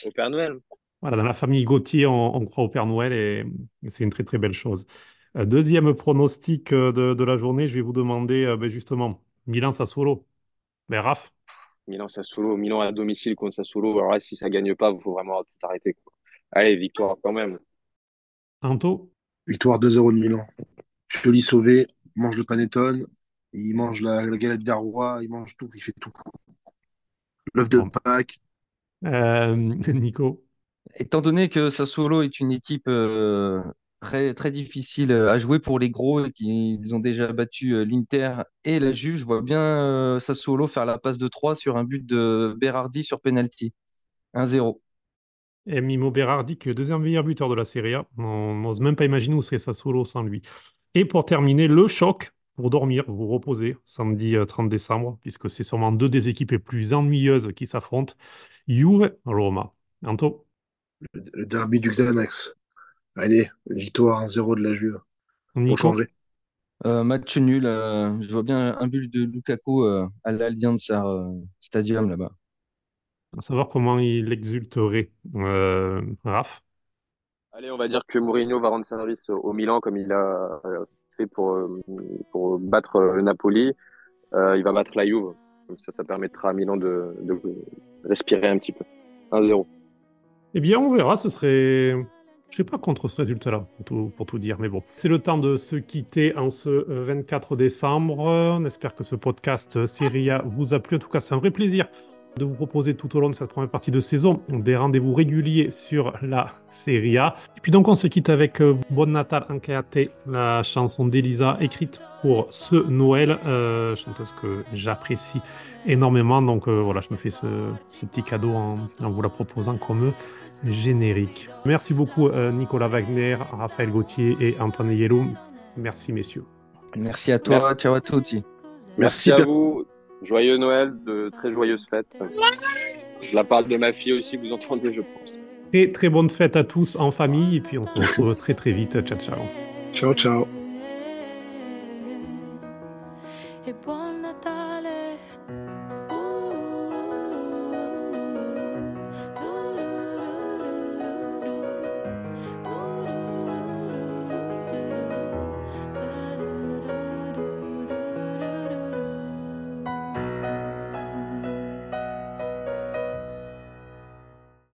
Speaker 6: au Père Noël.
Speaker 1: Voilà, dans la famille Gauthier, on, croit au Père Noël et, c'est une très très belle chose. Euh, deuxième pronostic euh, de, la journée, je vais vous demander euh, ben, justement Milan-Sassuolo. Ben, Raph?
Speaker 6: Milan-Sassuolo, Milan à domicile contre Sassuolo. Alors là, si ça gagne pas, il faut vraiment tout arrêter. Allez, victoire quand même.
Speaker 1: Anto
Speaker 3: Victoire 2-0 de Milan. Joli sauvé, mange le panettone, il mange la, galette garrois, il mange tout, il fait tout. L'œuf de Pâques. [laughs]
Speaker 1: Nico
Speaker 2: Étant donné que Sassuolo est une équipe euh, très, très difficile à jouer pour les gros et qu'ils ont déjà battu euh, l'Inter et la Juve, je vois bien euh, Sassuolo faire la passe de 3 sur un but de Berardi sur penalty. 1-0.
Speaker 1: Et Mimo Berardi, qui est le deuxième meilleur buteur de la Serie A. On n'ose même pas imaginer où serait Sassuolo sans lui. Et pour terminer, le choc pour dormir, vous reposer samedi 30 décembre, puisque c'est sûrement deux des équipes les plus ennuyeuses qui s'affrontent. Juve-Roma. Anto
Speaker 3: le derby du Xanax. Allez, victoire 1-0 de la Juve. Pour changer.
Speaker 2: Euh, match nul. Euh, je vois bien un but de Lukaku euh, à l'Allianz Stadium là-bas.
Speaker 1: À savoir comment il exulterait. Raph
Speaker 6: Allez, on va dire que Mourinho va rendre service au Milan comme il a fait pour, pour battre le Napoli. il va battre la Juve. Donc ça, ça permettra à Milan de, de respirer un petit peu. 1-0.
Speaker 1: Eh bien, on verra. Ce serait. Je sais pas contre ce résultat-là, pour tout, dire, mais bon. C'est le temps de se quitter en ce 24 euh, décembre. On espère que ce podcast euh, Seria vous a plu. En tout cas, c'est un vrai plaisir de vous proposer tout au long de cette première partie de saison des rendez-vous réguliers sur la Serie A. Et puis donc on se quitte avec euh, Bon Natal Ankeate, la chanson d'Elisa écrite pour ce Noël, euh, chanteuse que j'apprécie énormément. Donc euh, voilà, je me fais ce, petit cadeau en, vous la proposant comme générique. Merci beaucoup Nicolas Wagner, Raphaël Gauthier et Antoine Yellow. Merci messieurs.
Speaker 2: Merci à toi, ciao à tous.
Speaker 6: Merci à vous. Joyeux Noël, de très joyeuses fêtes. Je la parle de ma fille aussi, vous entendez, je pense.
Speaker 1: Et très bonne fête à tous en famille, et puis on se retrouve très très vite. Ciao, ciao.
Speaker 3: Ciao, ciao.